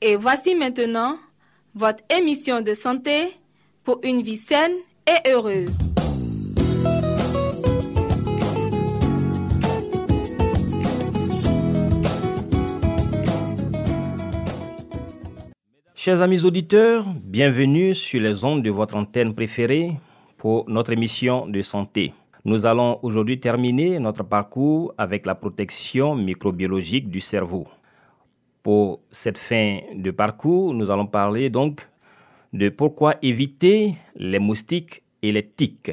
Et voici maintenant votre émission de santé pour une vie saine et heureuse. Chers amis auditeurs, bienvenue sur les ondes de votre antenne préférée pour notre émission de santé. Nous allons aujourd'hui terminer notre parcours avec la protection microbiologique du cerveau. Pour cette fin de parcours, nous allons parler donc de pourquoi éviter les moustiques et les tiques.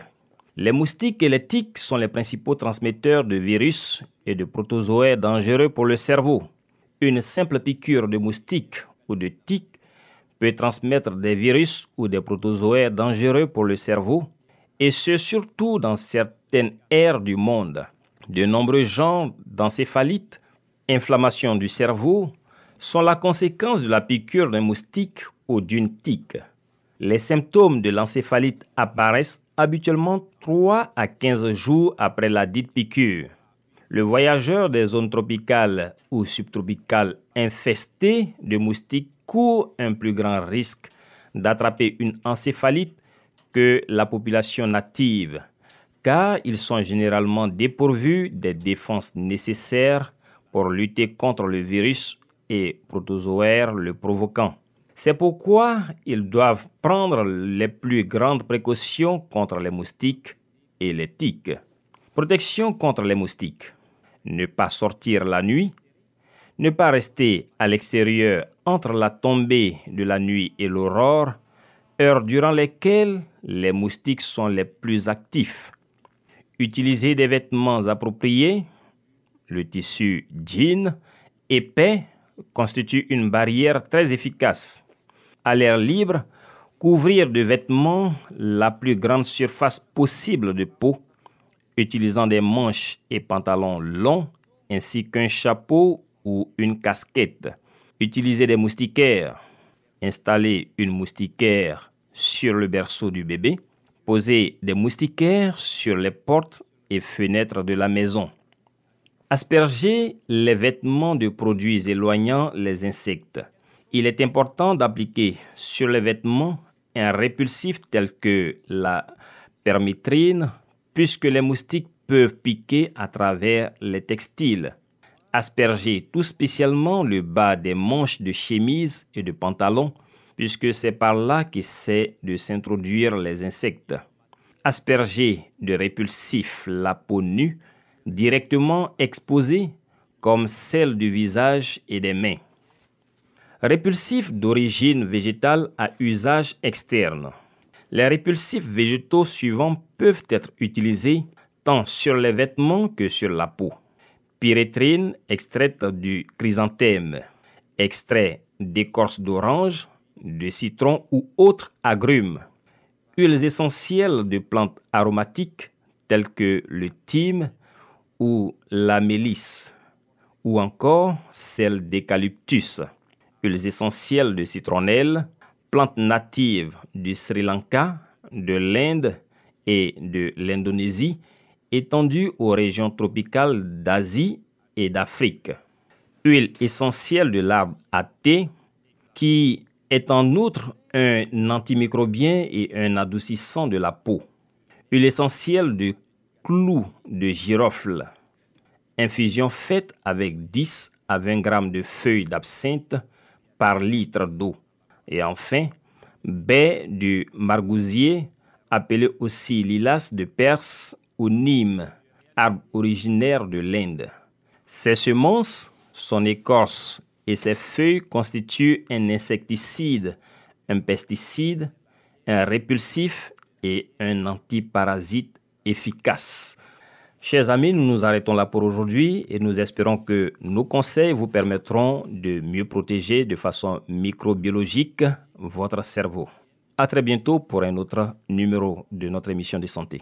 Les moustiques et les tiques sont les principaux transmetteurs de virus et de protozoaires dangereux pour le cerveau. Une simple piqûre de moustique ou de tique peut transmettre des virus ou des protozoaires dangereux pour le cerveau, et ce surtout dans certaines aires du monde. De nombreux genres d'encéphalite, inflammation du cerveau, sont la conséquence de la piqûre d'un moustique ou d'une tique. Les symptômes de l'encéphalite apparaissent habituellement 3 à 15 jours après la dite piqûre. Le voyageur des zones tropicales ou subtropicales infesté de moustiques court un plus grand risque d'attraper une encéphalite que la population native, car ils sont généralement dépourvus des défenses nécessaires pour lutter contre le virus et protozoaire le provoquant. C'est pourquoi ils doivent prendre les plus grandes précautions contre les moustiques et les tiques. Protection contre les moustiques. Ne pas sortir la nuit. Ne pas rester à l'extérieur entre la tombée de la nuit et l'aurore, heures durant lesquelles les moustiques sont les plus actifs. Utiliser des vêtements appropriés. Le tissu jean épais constitue une barrière très efficace. À l'air libre, couvrir de vêtements la plus grande surface possible de peau, utilisant des manches et pantalons longs ainsi qu'un chapeau ou une casquette. Utiliser des moustiquaires. Installer une moustiquaire sur le berceau du bébé. Poser des moustiquaires sur les portes et fenêtres de la maison. Asperger les vêtements de produits éloignant les insectes. Il est important d'appliquer sur les vêtements un répulsif tel que la permétrine, puisque les moustiques peuvent piquer à travers les textiles. Asperger tout spécialement le bas des manches de chemise et de pantalon, puisque c'est par là qu'essaient de s'introduire les insectes. Asperger de répulsif la peau nue, directement exposée, comme celle du visage et des mains. Répulsif d'origine végétale à usage externe. Les répulsifs végétaux suivants peuvent être utilisés tant sur les vêtements que sur la peau. Pyrétrine extraite du chrysanthème, extrait d'écorce d'orange, de citron ou autres agrumes. Huiles essentielles de plantes aromatiques telles que le thym ou la mélisse, ou encore celles d'eucalyptus. Huiles essentielles de citronnelle, plantes natives du Sri Lanka, de l'Inde et de l'Indonésie, étendues aux régions tropicales d'Asie et d'Afrique. Huile essentielle de l'arbre à thé, qui est en outre un antimicrobien et un adoucissant de la peau. Huile essentielle de clou de girofle. Infusion faite avec 10 à 20 grammes de feuilles d'absinthe par litre d'eau. Et enfin, baie du margousier appelé aussi lilas de Perse ou Nîmes, arbre originaire de l'Inde. Ses semences, son écorce et ses feuilles constituent un insecticide, un pesticide, un répulsif et un antiparasite efficace. Chers amis, nous nous arrêtons là pour aujourd'hui et nous espérons que nos conseils vous permettront de mieux protéger de façon microbiologique votre cerveau. À très bientôt pour un autre numéro de notre émission de santé.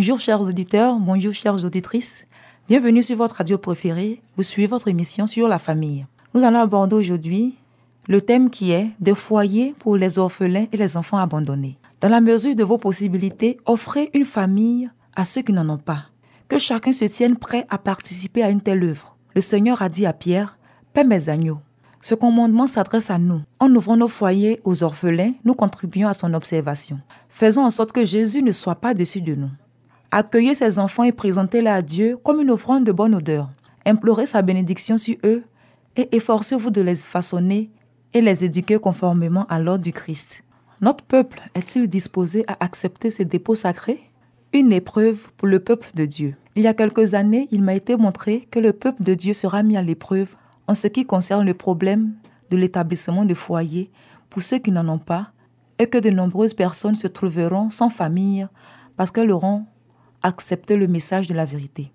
Bonjour chers auditeurs, bonjour chères auditrices. Bienvenue sur votre radio préférée. Vous suivez votre émission sur la famille. Nous allons aborder aujourd'hui le thème qui est de foyer pour les orphelins et les enfants abandonnés. Dans la mesure de vos possibilités, offrez une famille à ceux qui n'en ont pas. Que chacun se tienne prêt à participer à une telle œuvre. Le Seigneur a dit à Pierre, Paix mes agneaux. Ce commandement s'adresse à nous. En ouvrant nos foyers aux orphelins, nous contribuons à son observation. Faisons en sorte que Jésus ne soit pas dessus de nous. Accueillez ces enfants et présentez-les à Dieu comme une offrande de bonne odeur. Implorez sa bénédiction sur eux et efforcez-vous de les façonner et les éduquer conformément à l'ordre du Christ. Notre peuple est-il disposé à accepter ces dépôts sacrés? Une épreuve pour le peuple de Dieu. Il y a quelques années, il m'a été montré que le peuple de Dieu sera mis à l'épreuve en ce qui concerne le problème de l'établissement de foyers pour ceux qui n'en ont pas et que de nombreuses personnes se trouveront sans famille parce qu'elles auront accepté le message de la vérité.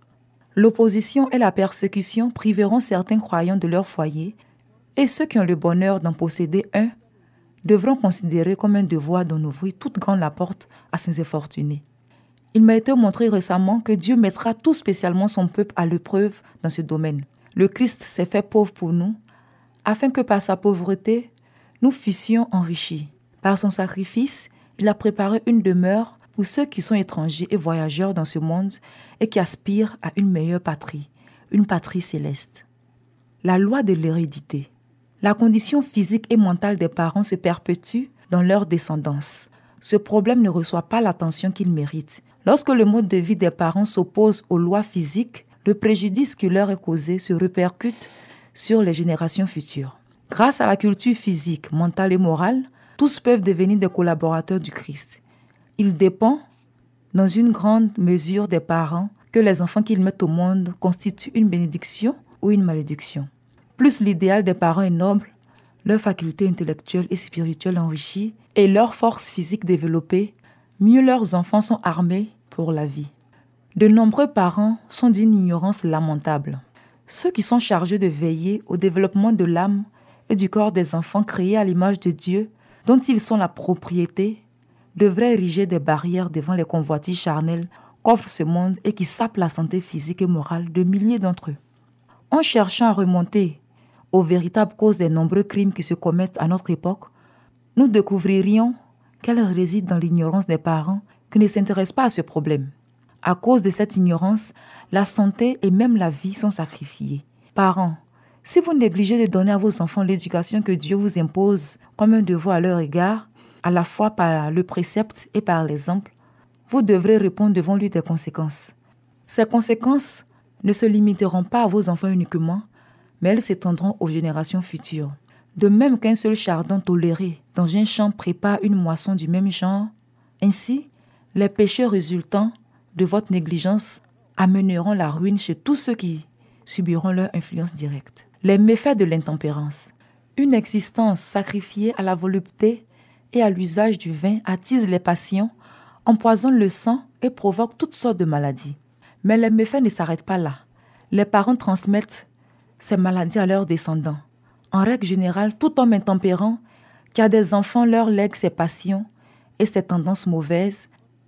L'opposition et la persécution priveront certains croyants de leur foyer et ceux qui ont le bonheur d'en posséder un devront considérer comme un devoir d'en ouvrir toute grande la porte à ces infortunés. Il m'a été montré récemment que Dieu mettra tout spécialement son peuple à l'épreuve dans ce domaine. Le Christ s'est fait pauvre pour nous, afin que par sa pauvreté, nous fussions enrichis. Par son sacrifice, il a préparé une demeure pour ceux qui sont étrangers et voyageurs dans ce monde et qui aspirent à une meilleure patrie, une patrie céleste. La loi de l'hérédité. La condition physique et mentale des parents se perpétue dans leur descendance. Ce problème ne reçoit pas l'attention qu'il mérite. Lorsque le mode de vie des parents s'oppose aux lois physiques, le préjudice qui leur est causé se répercute sur les générations futures. Grâce à la culture physique, mentale et morale, tous peuvent devenir des collaborateurs du Christ. Il dépend, dans une grande mesure, des parents que les enfants qu'ils mettent au monde constituent une bénédiction ou une malédiction. Plus l'idéal des parents est noble, leur faculté intellectuelle et spirituelle enrichie et leur force physique développée, mieux leurs enfants sont armés pour la vie. De nombreux parents sont d'une ignorance lamentable. Ceux qui sont chargés de veiller au développement de l'âme et du corps des enfants créés à l'image de Dieu, dont ils sont la propriété, devraient ériger des barrières devant les convoitises charnelles qu'offre ce monde et qui sapent la santé physique et morale de milliers d'entre eux. En cherchant à remonter aux véritables causes des nombreux crimes qui se commettent à notre époque, nous découvririons qu'elles résident dans l'ignorance des parents qui ne s'intéressent pas à ce problème. À cause de cette ignorance, la santé et même la vie sont sacrifiées. Parents, si vous négligez de donner à vos enfants l'éducation que Dieu vous impose comme un devoir à leur égard, à la fois par le précepte et par l'exemple, vous devrez répondre devant lui des conséquences. Ces conséquences ne se limiteront pas à vos enfants uniquement, mais elles s'étendront aux générations futures. De même qu'un seul chardon toléré dans un champ prépare une moisson du même genre, ainsi, les péchés résultant de votre négligence amèneront la ruine chez tous ceux qui subiront leur influence directe. Les méfaits de l'intempérance. Une existence sacrifiée à la volupté et à l'usage du vin attise les passions, empoisonne le sang et provoque toutes sortes de maladies. Mais les méfaits ne s'arrêtent pas là. Les parents transmettent ces maladies à leurs descendants. En règle générale, tout homme intempérant qui a des enfants leur lègue ses passions et ses tendances mauvaises,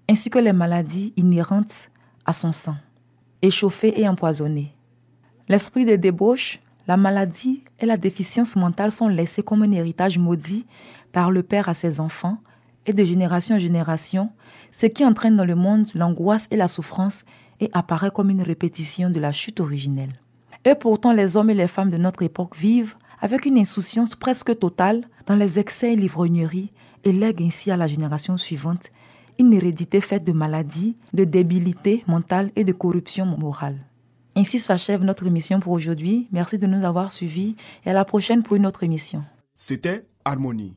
ainsi que les maladies inhérentes à son sang, échauffé et empoisonné. L'esprit de débauche, la maladie et la déficience mentale sont laissés comme un héritage maudit par le Père à ses enfants et de génération en génération, ce qui entraîne dans le monde l'angoisse et la souffrance et apparaît comme une répétition de la chute originelle. Et pourtant, les hommes et les femmes de notre époque vivent avec une insouciance presque totale dans les excès et l'ivrognerie et lèguent ainsi à la génération suivante une hérédité faite de maladies, de débilité mentale et de corruption morale. Ainsi s'achève notre émission pour aujourd'hui. Merci de nous avoir suivis et à la prochaine pour une autre émission. C'était Harmonie.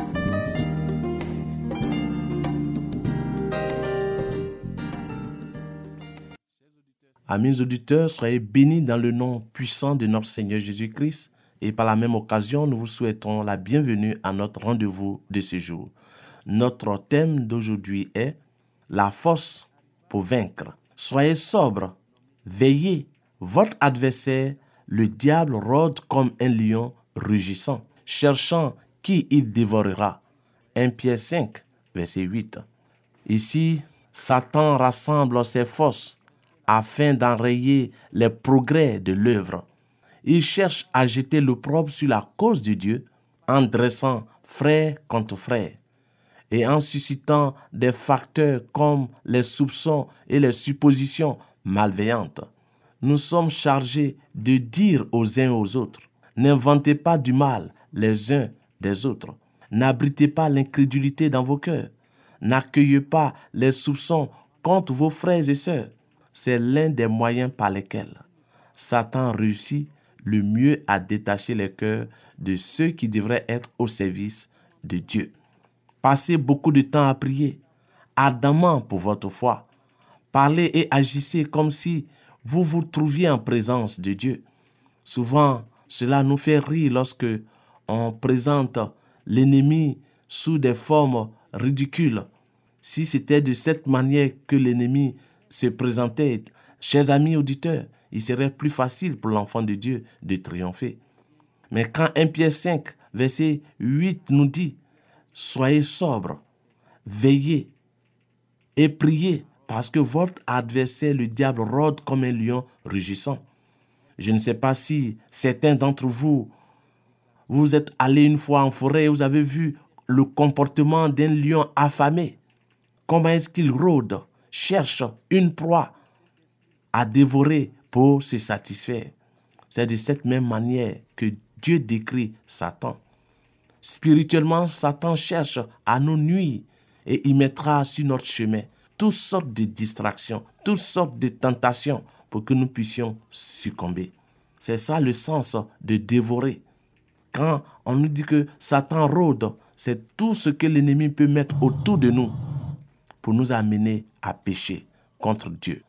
Amis auditeurs, soyez bénis dans le nom puissant de notre Seigneur Jésus-Christ. Et par la même occasion, nous vous souhaitons la bienvenue à notre rendez-vous de ce jour. Notre thème d'aujourd'hui est la force pour vaincre. Soyez sobres, veillez. Votre adversaire, le diable, rôde comme un lion rugissant, cherchant qui il dévorera. 1 Pierre 5, verset 8. Ici, Satan rassemble ses forces afin d'enrayer les progrès de l'œuvre. Il cherche à jeter l'opprobre sur la cause de Dieu en dressant frère contre frère et en suscitant des facteurs comme les soupçons et les suppositions malveillantes. Nous sommes chargés de dire aux uns aux autres, n'inventez pas du mal les uns des autres, n'abritez pas l'incrédulité dans vos cœurs, n'accueillez pas les soupçons contre vos frères et sœurs, c'est l'un des moyens par lesquels Satan réussit le mieux à détacher les cœurs de ceux qui devraient être au service de Dieu. Passez beaucoup de temps à prier, ardemment pour votre foi. Parlez et agissez comme si vous vous trouviez en présence de Dieu. Souvent, cela nous fait rire lorsque on présente l'ennemi sous des formes ridicules. Si c'était de cette manière que l'ennemi se présentait, chers amis auditeurs, il serait plus facile pour l'enfant de Dieu de triompher. Mais quand 1 Pierre 5, verset 8 nous dit, Soyez sobres, veillez et priez, parce que votre adversaire, le diable, rôde comme un lion rugissant. Je ne sais pas si certains d'entre vous, vous êtes allés une fois en forêt et vous avez vu le comportement d'un lion affamé. Comment est-ce qu'il rôde? Cherche une proie à dévorer pour se satisfaire. C'est de cette même manière que Dieu décrit Satan. Spirituellement, Satan cherche à nous nuire et il mettra sur notre chemin toutes sortes de distractions, toutes sortes de tentations pour que nous puissions succomber. C'est ça le sens de dévorer. Quand on nous dit que Satan rôde, c'est tout ce que l'ennemi peut mettre autour de nous pour nous amener à pécher contre Dieu.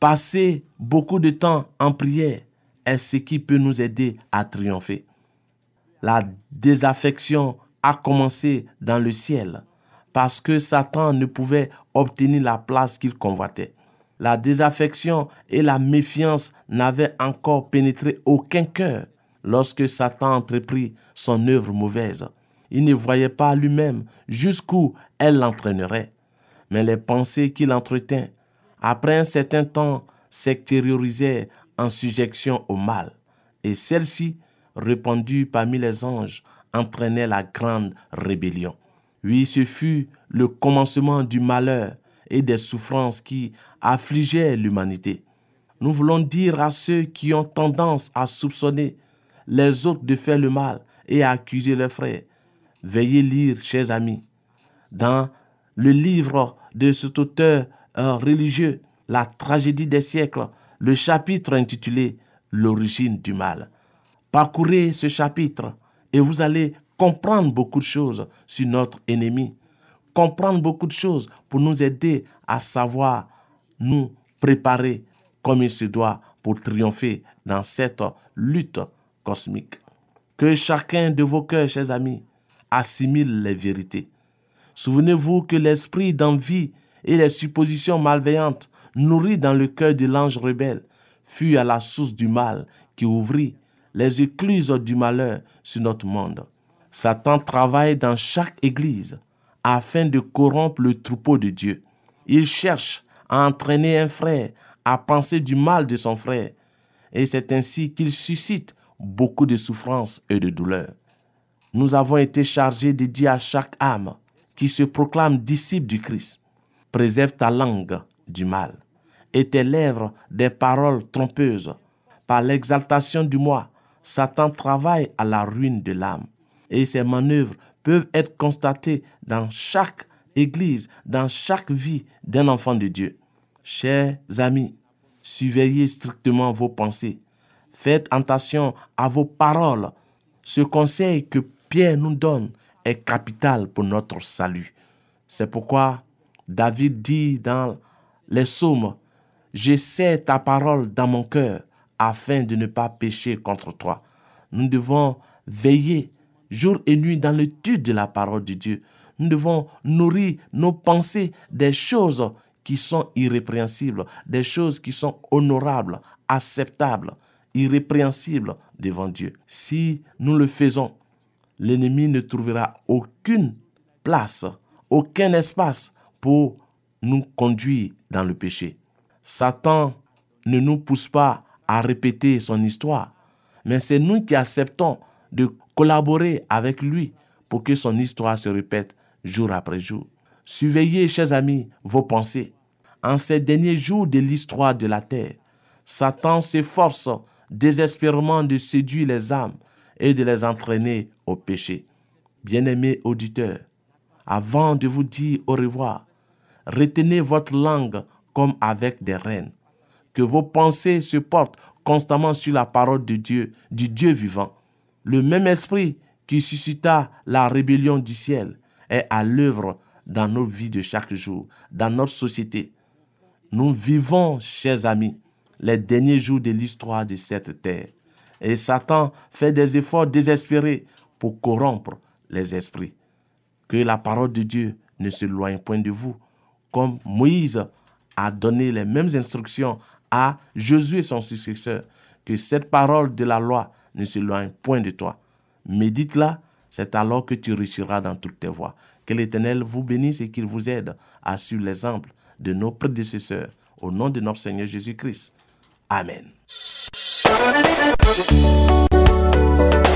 Passer beaucoup de temps en prière est ce qui peut nous aider à triompher. La désaffection a commencé dans le ciel parce que Satan ne pouvait obtenir la place qu'il convoitait. La désaffection et la méfiance n'avaient encore pénétré aucun cœur lorsque Satan entreprit son œuvre mauvaise. Il ne voyait pas lui-même jusqu'où elle l'entraînerait mais les pensées qu'il entretint, après un certain temps, s'extériorisèrent en sujection au mal, et celle-ci, répandue parmi les anges, entraînait la grande rébellion. Oui, ce fut le commencement du malheur, et des souffrances qui affligeaient l'humanité. Nous voulons dire à ceux qui ont tendance à soupçonner les autres de faire le mal et à accuser leurs frères, veuillez lire, chers amis, dans le livre de cet auteur euh, religieux, La tragédie des siècles, le chapitre intitulé L'origine du mal. Parcourez ce chapitre et vous allez comprendre beaucoup de choses sur notre ennemi, comprendre beaucoup de choses pour nous aider à savoir nous préparer comme il se doit pour triompher dans cette lutte cosmique. Que chacun de vos cœurs, chers amis, assimile les vérités. Souvenez-vous que l'esprit d'envie et les suppositions malveillantes nourries dans le cœur de l'ange rebelle fut à la source du mal qui ouvrit les écluses du malheur sur notre monde. Satan travaille dans chaque église afin de corrompre le troupeau de Dieu. Il cherche à entraîner un frère à penser du mal de son frère. Et c'est ainsi qu'il suscite beaucoup de souffrances et de douleurs. Nous avons été chargés de dire à chaque âme qui se proclame disciple du Christ, préserve ta langue du mal et tes lèvres des paroles trompeuses. Par l'exaltation du moi, Satan travaille à la ruine de l'âme et ses manœuvres peuvent être constatées dans chaque église, dans chaque vie d'un enfant de Dieu. Chers amis, surveillez strictement vos pensées. Faites attention à vos paroles. Ce conseil que Pierre nous donne est capital pour notre salut. C'est pourquoi David dit dans les psaumes, J'essaie ta parole dans mon cœur afin de ne pas pécher contre toi. Nous devons veiller jour et nuit dans l'étude de la parole de Dieu. Nous devons nourrir nos pensées des choses qui sont irrépréhensibles, des choses qui sont honorables, acceptables, irrépréhensibles devant Dieu. Si nous le faisons, l'ennemi ne trouvera aucune place, aucun espace pour nous conduire dans le péché. Satan ne nous pousse pas à répéter son histoire, mais c'est nous qui acceptons de collaborer avec lui pour que son histoire se répète jour après jour. Surveillez, chers amis, vos pensées. En ces derniers jours de l'histoire de la terre, Satan s'efforce désespérément de séduire les âmes et de les entraîner au péché. Bien-aimés auditeurs, avant de vous dire au revoir, retenez votre langue comme avec des reines. Que vos pensées se portent constamment sur la parole de Dieu, du Dieu vivant. Le même esprit qui suscita la rébellion du ciel est à l'œuvre dans nos vies de chaque jour, dans notre société. Nous vivons, chers amis, les derniers jours de l'histoire de cette terre. Et Satan fait des efforts désespérés pour corrompre les esprits. Que la parole de Dieu ne se loigne point de vous, comme Moïse a donné les mêmes instructions à Josué, son successeur, que cette parole de la loi ne se loigne point de toi. Médite-la, c'est alors que tu réussiras dans toutes tes voies. Que l'Éternel vous bénisse et qu'il vous aide à suivre l'exemple de nos prédécesseurs. Au nom de notre Seigneur Jésus-Christ. Amen. どっち?